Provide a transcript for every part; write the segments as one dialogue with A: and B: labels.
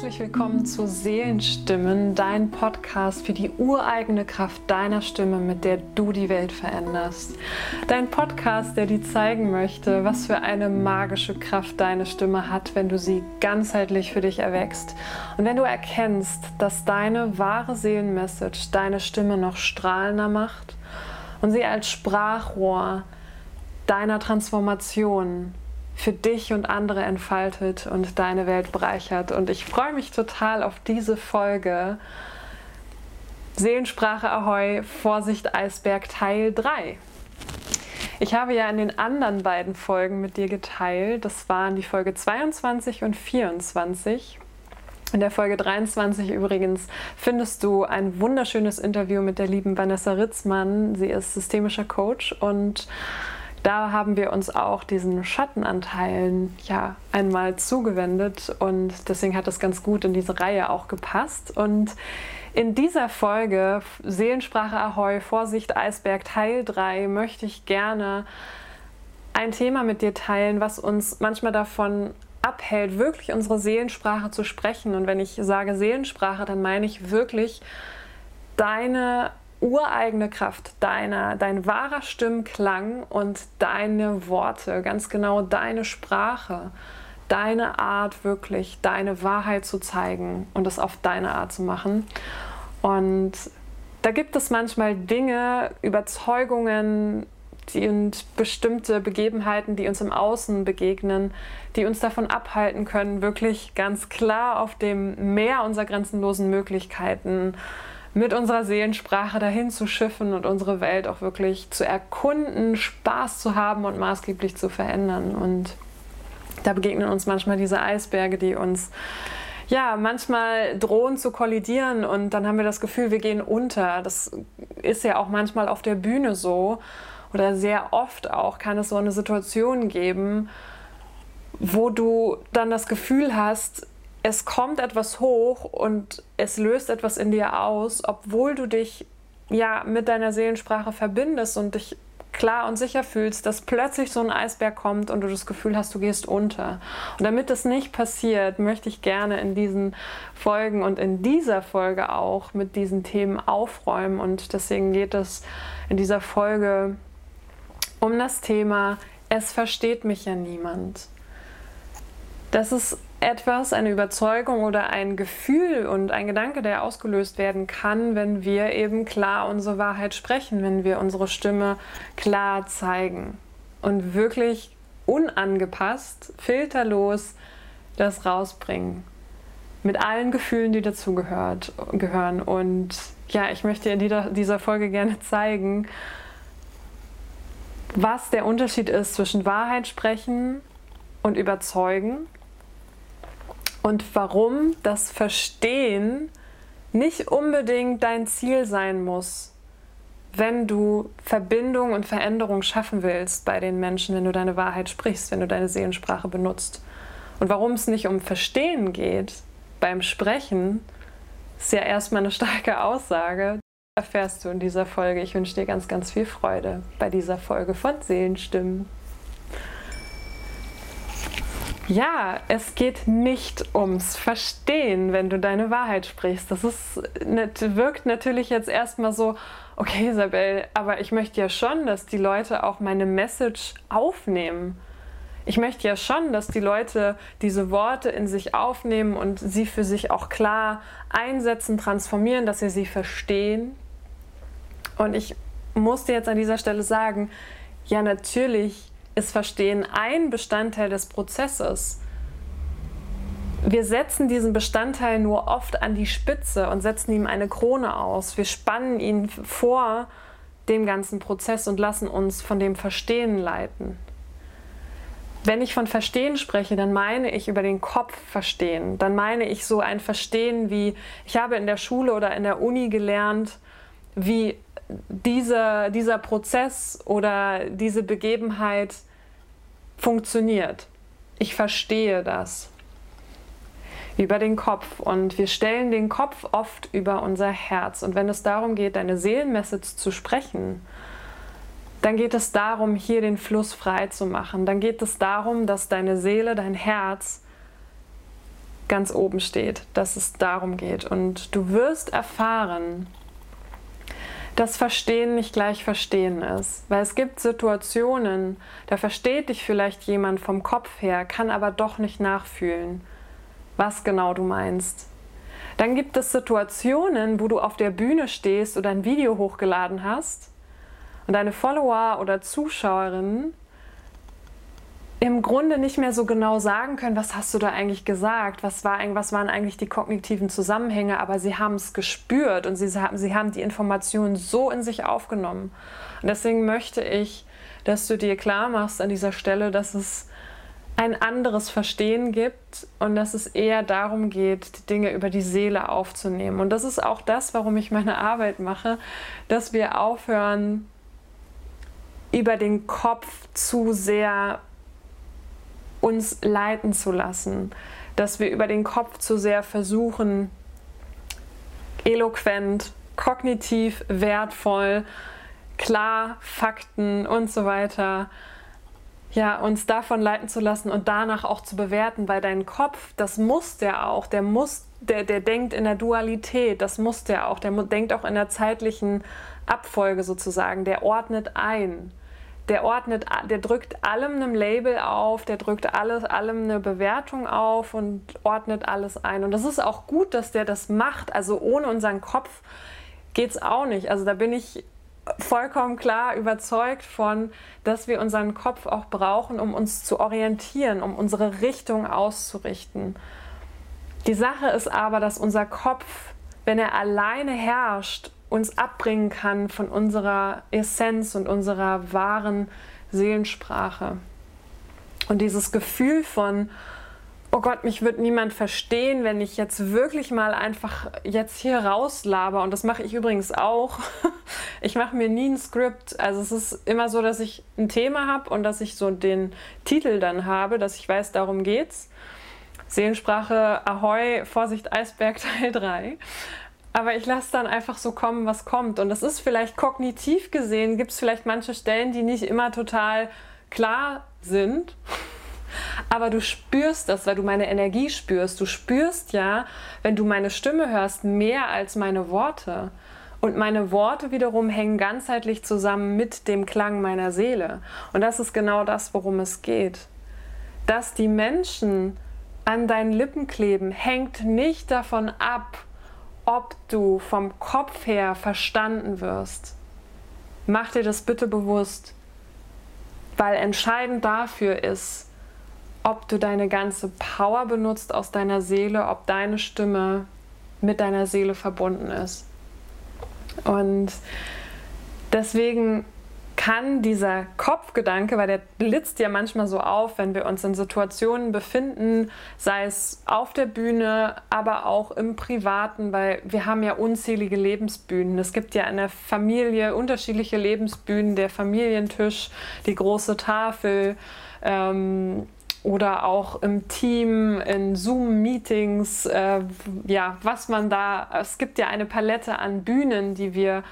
A: Herzlich willkommen zu Seelenstimmen, dein Podcast für die ureigene Kraft deiner Stimme, mit der du die Welt veränderst. Dein Podcast, der dir zeigen möchte, was für eine magische Kraft deine Stimme hat, wenn du sie ganzheitlich für dich erwächst. Und wenn du erkennst, dass deine wahre Seelenmessage deine Stimme noch strahlender macht und sie als Sprachrohr deiner Transformation für dich und andere entfaltet und deine Welt bereichert. Und ich freue mich total auf diese Folge. Seelensprache Ahoi, Vorsicht Eisberg Teil 3. Ich habe ja in den anderen beiden Folgen mit dir geteilt, das waren die Folge 22 und 24. In der Folge 23 übrigens findest du ein wunderschönes Interview mit der lieben Vanessa Ritzmann. Sie ist systemischer Coach und da haben wir uns auch diesen Schattenanteilen ja einmal zugewendet und deswegen hat das ganz gut in diese Reihe auch gepasst. Und in dieser Folge Seelensprache Ahoi, Vorsicht Eisberg Teil 3 möchte ich gerne ein Thema mit dir teilen, was uns manchmal davon abhält, wirklich unsere Seelensprache zu sprechen. Und wenn ich sage Seelensprache, dann meine ich wirklich deine ureigene Kraft, deiner, dein wahrer Stimmklang und deine Worte, ganz genau deine Sprache, deine Art wirklich, deine Wahrheit zu zeigen und es auf deine Art zu machen. Und da gibt es manchmal Dinge, Überzeugungen und bestimmte Begebenheiten, die uns im Außen begegnen, die uns davon abhalten können, wirklich ganz klar auf dem Meer unserer grenzenlosen Möglichkeiten mit unserer Seelensprache dahin zu schiffen und unsere Welt auch wirklich zu erkunden, Spaß zu haben und maßgeblich zu verändern. Und da begegnen uns manchmal diese Eisberge, die uns ja manchmal drohen zu kollidieren und dann haben wir das Gefühl, wir gehen unter. Das ist ja auch manchmal auf der Bühne so oder sehr oft auch kann es so eine Situation geben, wo du dann das Gefühl hast, es kommt etwas hoch und es löst etwas in dir aus, obwohl du dich ja mit deiner Seelensprache verbindest und dich klar und sicher fühlst, dass plötzlich so ein Eisberg kommt und du das Gefühl hast, du gehst unter. Und damit das nicht passiert, möchte ich gerne in diesen Folgen und in dieser Folge auch mit diesen Themen aufräumen. Und deswegen geht es in dieser Folge um das Thema, es versteht mich ja niemand. Das ist etwas, eine Überzeugung oder ein Gefühl und ein Gedanke, der ausgelöst werden kann, wenn wir eben klar unsere Wahrheit sprechen, wenn wir unsere Stimme klar zeigen und wirklich unangepasst, filterlos das rausbringen. Mit allen Gefühlen, die dazu gehört, gehören. Und ja, ich möchte in dieser Folge gerne zeigen, was der Unterschied ist zwischen Wahrheit sprechen und überzeugen und warum das Verstehen nicht unbedingt dein Ziel sein muss, wenn du Verbindung und Veränderung schaffen willst bei den Menschen, wenn du deine Wahrheit sprichst, wenn du deine Seelensprache benutzt. Und warum es nicht um Verstehen geht beim Sprechen, ist ja erstmal eine starke Aussage. Erfährst du in dieser Folge. Ich wünsche dir ganz, ganz viel Freude bei dieser Folge von Seelenstimmen. Ja, es geht nicht ums Verstehen, wenn du deine Wahrheit sprichst. Das ist, wirkt natürlich jetzt erstmal so, okay, Isabel, aber ich möchte ja schon, dass die Leute auch meine Message aufnehmen. Ich möchte ja schon, dass die Leute diese Worte in sich aufnehmen und sie für sich auch klar einsetzen, transformieren, dass sie sie verstehen. Und ich musste jetzt an dieser Stelle sagen, ja, natürlich ist Verstehen ein Bestandteil des Prozesses. Wir setzen diesen Bestandteil nur oft an die Spitze und setzen ihm eine Krone aus. Wir spannen ihn vor dem ganzen Prozess und lassen uns von dem Verstehen leiten. Wenn ich von Verstehen spreche, dann meine ich über den Kopf verstehen. Dann meine ich so ein Verstehen wie, ich habe in der Schule oder in der Uni gelernt, wie dieser, dieser Prozess oder diese Begebenheit funktioniert. Ich verstehe das über den Kopf und wir stellen den Kopf oft über unser Herz. Und wenn es darum geht, deine Seelenmessage zu sprechen, dann geht es darum, hier den Fluss frei zu machen. Dann geht es darum, dass deine Seele, dein Herz ganz oben steht, dass es darum geht. Und du wirst erfahren, dass Verstehen nicht gleich Verstehen ist. Weil es gibt Situationen, da versteht dich vielleicht jemand vom Kopf her, kann aber doch nicht nachfühlen, was genau du meinst. Dann gibt es Situationen, wo du auf der Bühne stehst oder ein Video hochgeladen hast und deine Follower oder Zuschauerinnen im Grunde nicht mehr so genau sagen können, was hast du da eigentlich gesagt, was, war, was waren eigentlich die kognitiven Zusammenhänge, aber sie haben es gespürt und sie haben, sie haben die Informationen so in sich aufgenommen. Und deswegen möchte ich, dass du dir klar machst an dieser Stelle, dass es ein anderes Verstehen gibt und dass es eher darum geht, die Dinge über die Seele aufzunehmen. Und das ist auch das, warum ich meine Arbeit mache, dass wir aufhören, über den Kopf zu sehr uns leiten zu lassen, dass wir über den Kopf zu sehr versuchen, eloquent, kognitiv wertvoll, klar, Fakten und so weiter, ja, uns davon leiten zu lassen und danach auch zu bewerten, weil dein Kopf, das muss der auch, der muss, der, der denkt in der Dualität, das muss der auch, der denkt auch in der zeitlichen Abfolge sozusagen, der ordnet ein der ordnet, der drückt allem einem Label auf, der drückt alles, allem eine Bewertung auf und ordnet alles ein. Und das ist auch gut, dass der das macht. Also ohne unseren Kopf geht es auch nicht. Also da bin ich vollkommen klar überzeugt von, dass wir unseren Kopf auch brauchen, um uns zu orientieren, um unsere Richtung auszurichten. Die Sache ist aber, dass unser Kopf, wenn er alleine herrscht uns abbringen kann von unserer Essenz und unserer wahren Seelensprache. Und dieses Gefühl von, oh Gott, mich wird niemand verstehen, wenn ich jetzt wirklich mal einfach jetzt hier rauslaber. Und das mache ich übrigens auch. Ich mache mir nie ein Skript. Also es ist immer so, dass ich ein Thema habe und dass ich so den Titel dann habe, dass ich weiß, darum geht's. Seelensprache, Ahoi, Vorsicht, Eisberg Teil 3. Aber ich lasse dann einfach so kommen, was kommt. Und das ist vielleicht kognitiv gesehen, gibt es vielleicht manche Stellen, die nicht immer total klar sind. Aber du spürst das, weil du meine Energie spürst. Du spürst ja, wenn du meine Stimme hörst, mehr als meine Worte. Und meine Worte wiederum hängen ganzheitlich zusammen mit dem Klang meiner Seele. Und das ist genau das, worum es geht. Dass die Menschen an deinen Lippen kleben, hängt nicht davon ab, ob du vom Kopf her verstanden wirst. Mach dir das bitte bewusst, weil entscheidend dafür ist, ob du deine ganze Power benutzt aus deiner Seele, ob deine Stimme mit deiner Seele verbunden ist. Und deswegen kann dieser Kopfgedanke, weil der blitzt ja manchmal so auf, wenn wir uns in Situationen befinden, sei es auf der Bühne, aber auch im Privaten, weil wir haben ja unzählige Lebensbühnen. Es gibt ja in der Familie unterschiedliche Lebensbühnen, der Familientisch, die große Tafel. Ähm, oder auch im Team, in Zoom-Meetings, äh, ja, was man da, es gibt ja eine Palette an Bühnen, die wir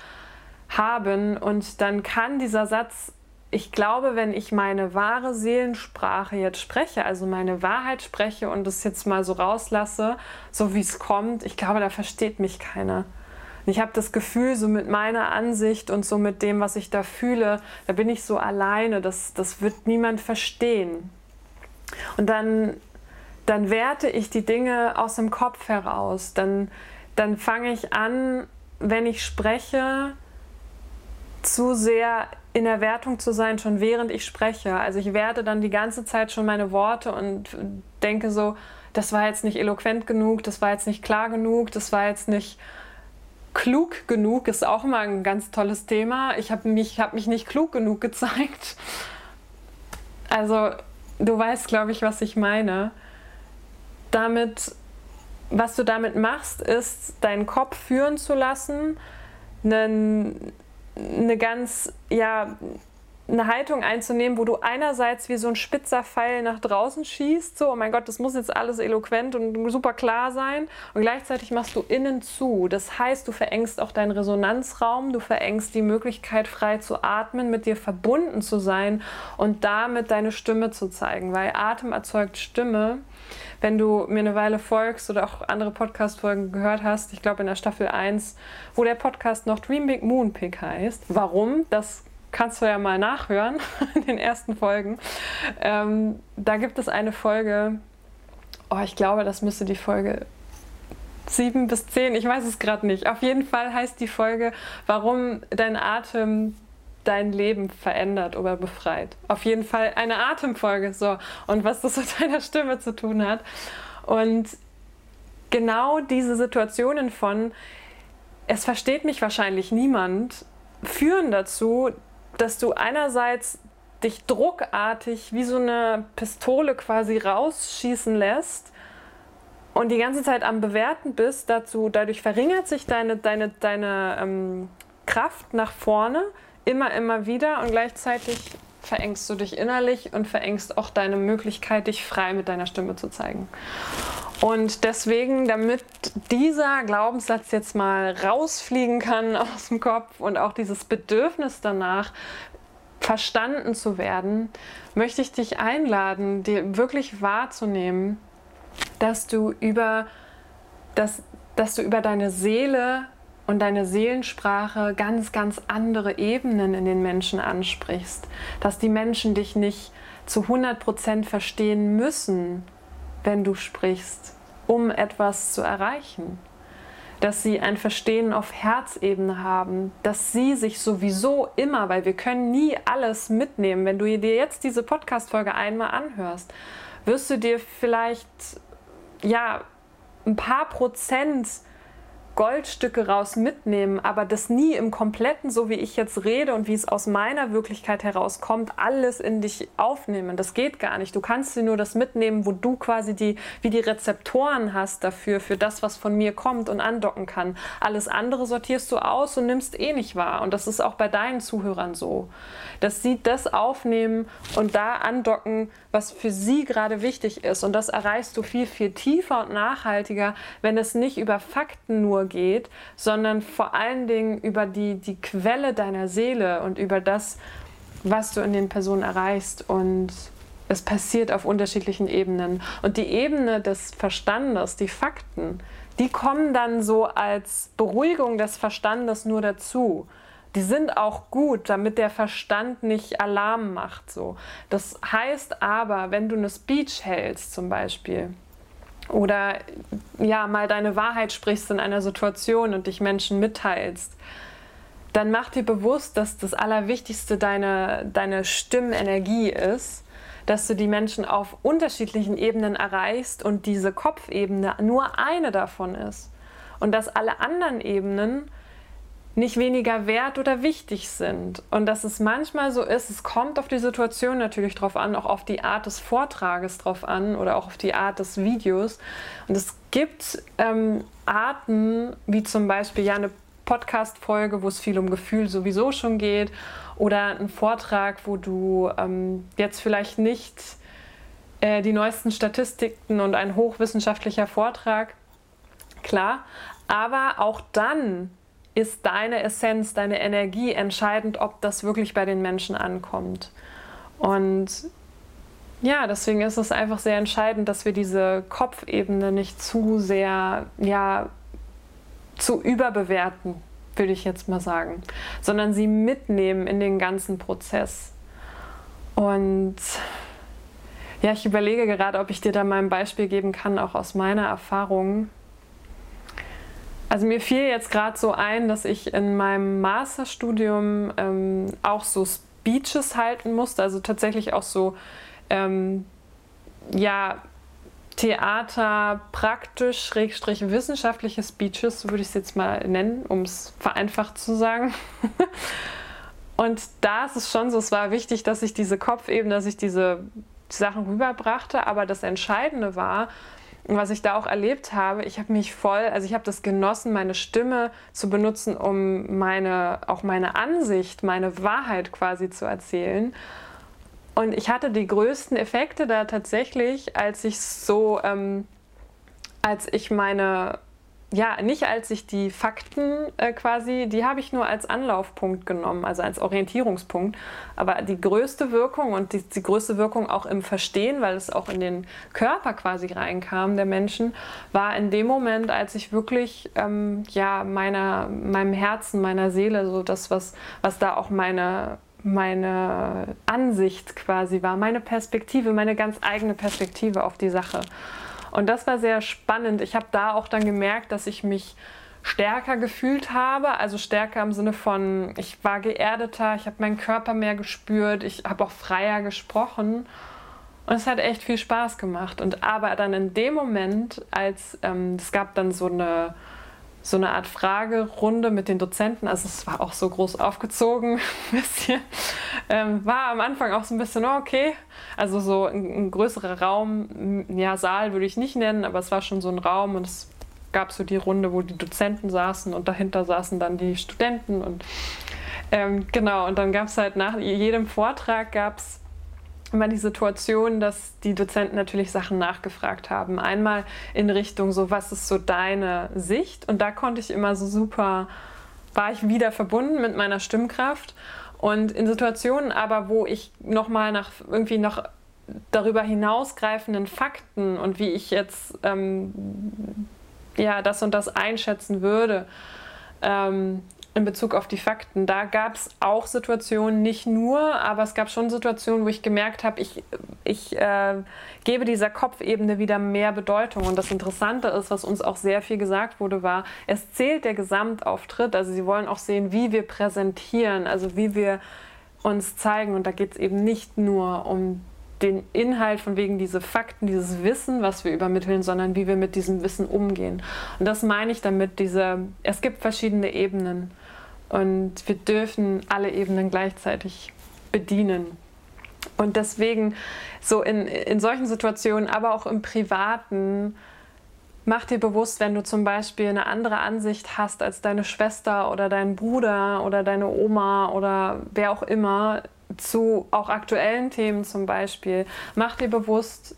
A: haben. Und dann kann dieser Satz, ich glaube, wenn ich meine wahre Seelensprache jetzt spreche, also meine Wahrheit spreche und es jetzt mal so rauslasse, so wie es kommt, ich glaube, da versteht mich keiner. ich habe das Gefühl, so mit meiner Ansicht und so mit dem, was ich da fühle, da bin ich so alleine, das, das wird niemand verstehen. Und dann, dann werte ich die Dinge aus dem Kopf heraus. Dann, dann fange ich an, wenn ich spreche, zu sehr in der Wertung zu sein, schon während ich spreche. Also ich werte dann die ganze Zeit schon meine Worte und denke so, das war jetzt nicht eloquent genug, das war jetzt nicht klar genug, das war jetzt nicht klug genug, ist auch immer ein ganz tolles Thema. Ich habe mich, hab mich nicht klug genug gezeigt. Also du weißt, glaube ich, was ich meine. Damit, was du damit machst, ist, deinen Kopf führen zu lassen, einen eine ganz, ja, eine Haltung einzunehmen, wo du einerseits wie so ein spitzer Pfeil nach draußen schießt, so, oh mein Gott, das muss jetzt alles eloquent und super klar sein, und gleichzeitig machst du innen zu. Das heißt, du verengst auch deinen Resonanzraum, du verengst die Möglichkeit, frei zu atmen, mit dir verbunden zu sein und damit deine Stimme zu zeigen, weil Atem erzeugt Stimme. wenn du mir eine Weile folgst oder auch andere Podcast-Folgen gehört hast, ich glaube in der Staffel 1, wo der Podcast noch Dream Big Moon Pick heißt. Warum? Das kannst du ja mal nachhören in den ersten Folgen. Ähm, da gibt es eine Folge, oh, ich glaube, das müsste die Folge 7 bis 10, ich weiß es gerade nicht. Auf jeden Fall heißt die Folge, warum dein Atem dein Leben verändert oder befreit. Auf jeden Fall eine Atemfolge, so. Und was das mit deiner Stimme zu tun hat. Und genau diese Situationen von, es versteht mich wahrscheinlich niemand, führen dazu, dass du einerseits dich druckartig wie so eine Pistole quasi rausschießen lässt und die ganze Zeit am Bewerten bist, dazu, dadurch verringert sich deine, deine, deine ähm, Kraft nach vorne immer, immer wieder und gleichzeitig verengst du dich innerlich und verengst auch deine Möglichkeit, dich frei mit deiner Stimme zu zeigen. Und deswegen, damit dieser Glaubenssatz jetzt mal rausfliegen kann aus dem Kopf und auch dieses Bedürfnis danach, verstanden zu werden, möchte ich dich einladen, dir wirklich wahrzunehmen, dass du über, dass, dass du über deine Seele und deine Seelensprache ganz, ganz andere Ebenen in den Menschen ansprichst. Dass die Menschen dich nicht zu 100% verstehen müssen, wenn du sprichst, um etwas zu erreichen. Dass sie ein Verstehen auf Herzebene haben, dass sie sich sowieso immer, weil wir können nie alles mitnehmen, wenn du dir jetzt diese Podcast-Folge einmal anhörst, wirst du dir vielleicht ja, ein paar Prozent Goldstücke raus mitnehmen, aber das nie im Kompletten, so wie ich jetzt rede und wie es aus meiner Wirklichkeit herauskommt, alles in dich aufnehmen. Das geht gar nicht. Du kannst dir nur das mitnehmen, wo du quasi die, wie die Rezeptoren hast dafür, für das, was von mir kommt und andocken kann. Alles andere sortierst du aus und nimmst eh nicht wahr. Und das ist auch bei deinen Zuhörern so. Dass sie das aufnehmen und da andocken, was für sie gerade wichtig ist. Und das erreichst du viel, viel tiefer und nachhaltiger, wenn es nicht über Fakten nur geht, sondern vor allen Dingen über die, die Quelle deiner Seele und über das, was du in den Personen erreichst. Und es passiert auf unterschiedlichen Ebenen. Und die Ebene des Verstandes, die Fakten, die kommen dann so als Beruhigung des Verstandes nur dazu. Die sind auch gut, damit der Verstand nicht Alarm macht. So. Das heißt aber, wenn du eine Speech hältst zum Beispiel, oder ja, mal deine Wahrheit sprichst in einer Situation und dich Menschen mitteilst, dann mach dir bewusst, dass das Allerwichtigste deine, deine Stimmenergie ist, dass du die Menschen auf unterschiedlichen Ebenen erreichst und diese Kopfebene nur eine davon ist. Und dass alle anderen Ebenen nicht weniger wert oder wichtig sind. Und dass es manchmal so ist, es kommt auf die Situation natürlich drauf an, auch auf die Art des Vortrages drauf an oder auch auf die Art des Videos. Und es gibt ähm, Arten, wie zum Beispiel ja eine Podcast-Folge, wo es viel um Gefühl sowieso schon geht, oder ein Vortrag, wo du ähm, jetzt vielleicht nicht äh, die neuesten Statistiken und ein hochwissenschaftlicher Vortrag, klar, aber auch dann ist deine Essenz, deine Energie entscheidend, ob das wirklich bei den Menschen ankommt. Und ja, deswegen ist es einfach sehr entscheidend, dass wir diese Kopfebene nicht zu sehr, ja, zu überbewerten, würde ich jetzt mal sagen, sondern sie mitnehmen in den ganzen Prozess. Und ja, ich überlege gerade, ob ich dir da mal ein Beispiel geben kann, auch aus meiner Erfahrung. Also mir fiel jetzt gerade so ein, dass ich in meinem Masterstudium ähm, auch so Speeches halten musste, also tatsächlich auch so ähm, ja Theater praktisch schrägstrich wissenschaftliche Speeches, so würde ich es jetzt mal nennen, um es vereinfacht zu sagen. Und da ist es schon so, es war wichtig, dass ich diese Kopfebene, dass ich diese Sachen rüberbrachte, aber das Entscheidende war, was ich da auch erlebt habe, ich habe mich voll, also ich habe das genossen, meine Stimme zu benutzen, um meine, auch meine Ansicht, meine Wahrheit quasi zu erzählen. Und ich hatte die größten Effekte da tatsächlich, als ich so, ähm, als ich meine ja, nicht als ich die Fakten äh, quasi, die habe ich nur als Anlaufpunkt genommen, also als Orientierungspunkt. Aber die größte Wirkung und die, die größte Wirkung auch im Verstehen, weil es auch in den Körper quasi reinkam der Menschen, war in dem Moment, als ich wirklich ähm, ja, meiner, meinem Herzen, meiner Seele, so das, was, was da auch meine, meine Ansicht quasi war, meine Perspektive, meine ganz eigene Perspektive auf die Sache. Und das war sehr spannend. Ich habe da auch dann gemerkt, dass ich mich stärker gefühlt habe, also stärker im Sinne von, ich war geerdeter, ich habe meinen Körper mehr gespürt, ich habe auch freier gesprochen. Und es hat echt viel Spaß gemacht. Und aber dann in dem Moment, als ähm, es gab dann so eine so eine Art Fragerunde mit den Dozenten. Also es war auch so groß aufgezogen, ein bisschen. Ähm, war am Anfang auch so ein bisschen, oh, okay. Also so ein, ein größerer Raum, ja, Saal würde ich nicht nennen, aber es war schon so ein Raum und es gab so die Runde, wo die Dozenten saßen und dahinter saßen dann die Studenten und ähm, genau, und dann gab es halt nach jedem Vortrag gab es immer die Situation, dass die Dozenten natürlich Sachen nachgefragt haben. Einmal in Richtung so, was ist so deine Sicht? Und da konnte ich immer so super, war ich wieder verbunden mit meiner Stimmkraft. Und in Situationen aber, wo ich nochmal nach irgendwie noch darüber hinausgreifenden Fakten und wie ich jetzt ähm, ja das und das einschätzen würde, ähm, in Bezug auf die Fakten. Da gab es auch Situationen, nicht nur, aber es gab schon Situationen, wo ich gemerkt habe, ich, ich äh, gebe dieser Kopfebene wieder mehr Bedeutung. Und das Interessante ist, was uns auch sehr viel gesagt wurde, war, es zählt der Gesamtauftritt. Also sie wollen auch sehen, wie wir präsentieren, also wie wir uns zeigen. Und da geht es eben nicht nur um den Inhalt von wegen diese Fakten, dieses Wissen, was wir übermitteln, sondern wie wir mit diesem Wissen umgehen. Und das meine ich damit, diese, es gibt verschiedene Ebenen. Und wir dürfen alle Ebenen gleichzeitig bedienen. Und deswegen, so in, in solchen Situationen, aber auch im Privaten, mach dir bewusst, wenn du zum Beispiel eine andere Ansicht hast als deine Schwester oder dein Bruder oder deine Oma oder wer auch immer, zu auch aktuellen Themen zum Beispiel, mach dir bewusst,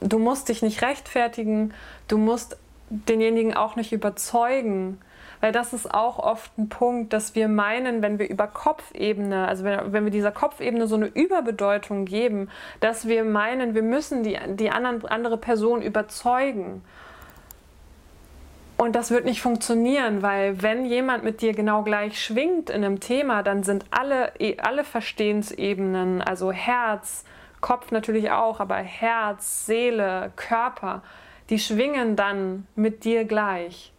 A: du musst dich nicht rechtfertigen, du musst denjenigen auch nicht überzeugen weil das ist auch oft ein Punkt, dass wir meinen, wenn wir über Kopfebene, also wenn, wenn wir dieser Kopfebene so eine Überbedeutung geben, dass wir meinen, wir müssen die, die anderen, andere Person überzeugen. Und das wird nicht funktionieren, weil wenn jemand mit dir genau gleich schwingt in einem Thema, dann sind alle, alle Verstehensebenen, also Herz, Kopf natürlich auch, aber Herz, Seele, Körper, die schwingen dann mit dir gleich.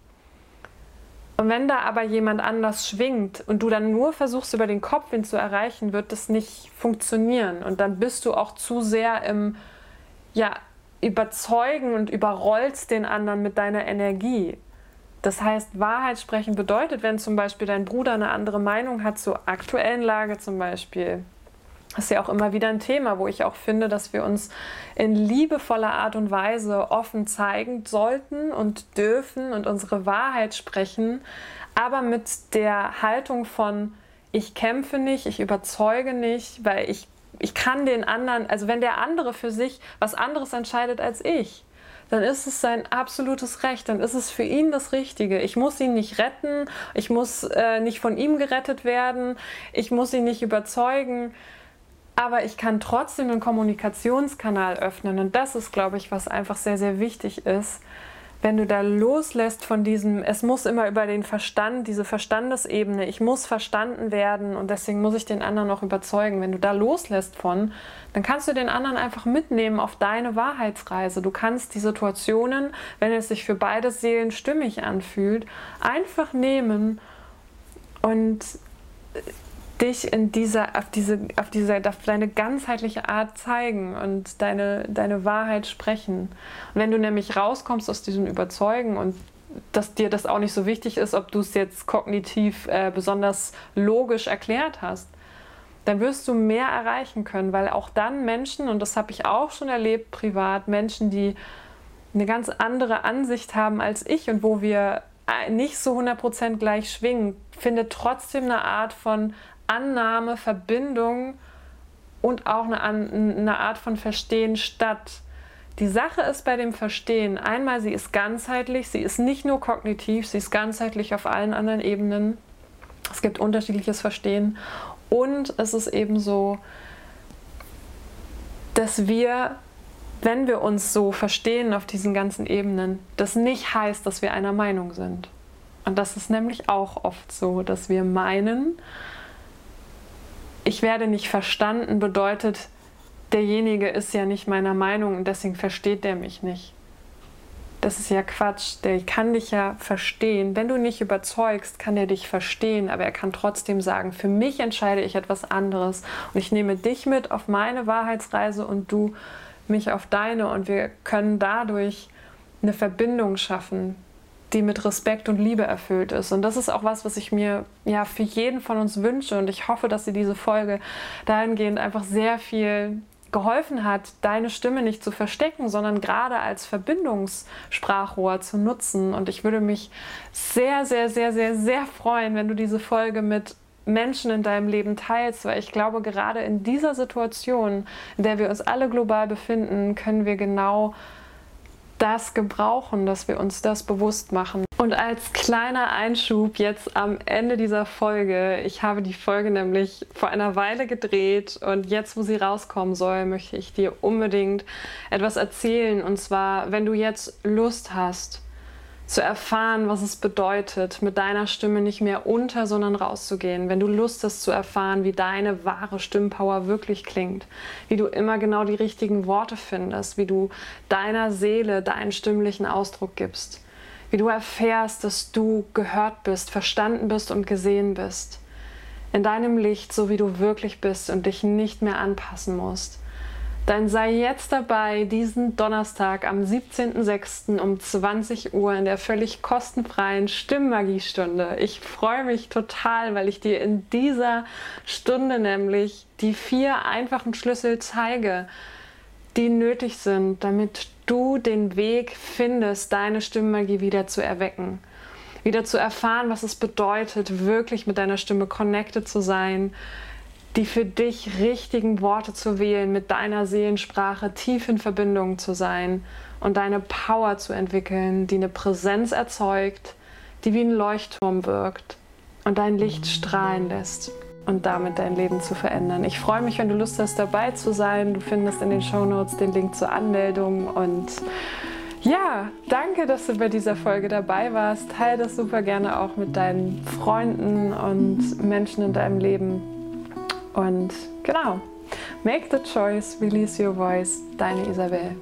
A: Und wenn da aber jemand anders schwingt und du dann nur versuchst, über den Kopf ihn zu erreichen, wird das nicht funktionieren. Und dann bist du auch zu sehr im ja, Überzeugen und überrollst den anderen mit deiner Energie. Das heißt, Wahrheit sprechen bedeutet, wenn zum Beispiel dein Bruder eine andere Meinung hat zur aktuellen Lage zum Beispiel, das ist ja auch immer wieder ein Thema, wo ich auch finde, dass wir uns in liebevoller Art und Weise offen zeigen sollten und dürfen und unsere Wahrheit sprechen, aber mit der Haltung von ich kämpfe nicht, ich überzeuge nicht, weil ich, ich kann den anderen, also wenn der andere für sich was anderes entscheidet als ich, dann ist es sein absolutes Recht, dann ist es für ihn das Richtige. Ich muss ihn nicht retten, ich muss äh, nicht von ihm gerettet werden, ich muss ihn nicht überzeugen aber ich kann trotzdem einen Kommunikationskanal öffnen. Und das ist, glaube ich, was einfach sehr, sehr wichtig ist. Wenn du da loslässt von diesem, es muss immer über den Verstand, diese Verstandesebene, ich muss verstanden werden und deswegen muss ich den anderen noch überzeugen. Wenn du da loslässt von, dann kannst du den anderen einfach mitnehmen auf deine Wahrheitsreise. Du kannst die Situationen, wenn es sich für beide Seelen stimmig anfühlt, einfach nehmen und dich in dieser, auf diese, auf diese, auf deine ganzheitliche Art zeigen und deine, deine Wahrheit sprechen. Und wenn du nämlich rauskommst aus diesem Überzeugen und dass dir das auch nicht so wichtig ist, ob du es jetzt kognitiv äh, besonders logisch erklärt hast, dann wirst du mehr erreichen können, weil auch dann Menschen, und das habe ich auch schon erlebt privat, Menschen, die eine ganz andere Ansicht haben als ich und wo wir äh, nicht so 100% gleich schwingen, findet trotzdem eine Art von Annahme, Verbindung und auch eine, eine Art von Verstehen statt, die Sache ist bei dem Verstehen, einmal, sie ist ganzheitlich, sie ist nicht nur kognitiv, sie ist ganzheitlich auf allen anderen Ebenen. Es gibt unterschiedliches Verstehen. Und es ist eben so, dass wir, wenn wir uns so verstehen auf diesen ganzen Ebenen, das nicht heißt, dass wir einer Meinung sind. Und das ist nämlich auch oft so, dass wir meinen, ich werde nicht verstanden bedeutet, derjenige ist ja nicht meiner Meinung und deswegen versteht der mich nicht. Das ist ja Quatsch. Der kann dich ja verstehen. Wenn du nicht überzeugst, kann er dich verstehen, aber er kann trotzdem sagen, für mich entscheide ich etwas anderes und ich nehme dich mit auf meine Wahrheitsreise und du mich auf deine und wir können dadurch eine Verbindung schaffen, die mit Respekt und Liebe erfüllt ist. Und das ist auch was, was ich mir ja für jeden von uns wünsche. Und ich hoffe, dass dir diese Folge dahingehend einfach sehr viel geholfen hat, deine Stimme nicht zu verstecken, sondern gerade als Verbindungssprachrohr zu nutzen. Und ich würde mich sehr, sehr, sehr, sehr, sehr freuen, wenn du diese Folge mit Menschen in deinem Leben teilst, weil ich glaube, gerade in dieser Situation, in der wir uns alle global befinden, können wir genau das gebrauchen, dass wir uns das bewusst machen. Und als kleiner Einschub jetzt am Ende dieser Folge, ich habe die Folge nämlich vor einer Weile gedreht und jetzt, wo sie rauskommen soll, möchte ich dir unbedingt etwas erzählen. Und zwar, wenn du jetzt Lust hast, zu erfahren, was es bedeutet, mit deiner Stimme nicht mehr unter, sondern rauszugehen. Wenn du Lust hast zu erfahren, wie deine wahre Stimmpower wirklich klingt, wie du immer genau die richtigen Worte findest, wie du deiner Seele deinen stimmlichen Ausdruck gibst, wie du erfährst, dass du gehört bist, verstanden bist und gesehen bist. In deinem Licht, so wie du wirklich bist und dich nicht mehr anpassen musst dann sei jetzt dabei diesen Donnerstag am 17.06. um 20 Uhr in der völlig kostenfreien Stimmmagiestunde. Ich freue mich total, weil ich dir in dieser Stunde nämlich die vier einfachen Schlüssel zeige, die nötig sind, damit du den Weg findest, deine Stimmmagie wieder zu erwecken. Wieder zu erfahren, was es bedeutet, wirklich mit deiner Stimme connected zu sein, die für dich richtigen Worte zu wählen, mit deiner Seelensprache tief in Verbindung zu sein und deine Power zu entwickeln, die eine Präsenz erzeugt, die wie ein Leuchtturm wirkt und dein Licht strahlen lässt und damit dein Leben zu verändern. Ich freue mich, wenn du Lust hast, dabei zu sein. Du findest in den Show Notes den Link zur Anmeldung und ja, danke, dass du bei dieser Folge dabei warst. Teile das super gerne auch mit deinen Freunden und Menschen in deinem Leben und genau, make the choice, release your voice, deine Isabel.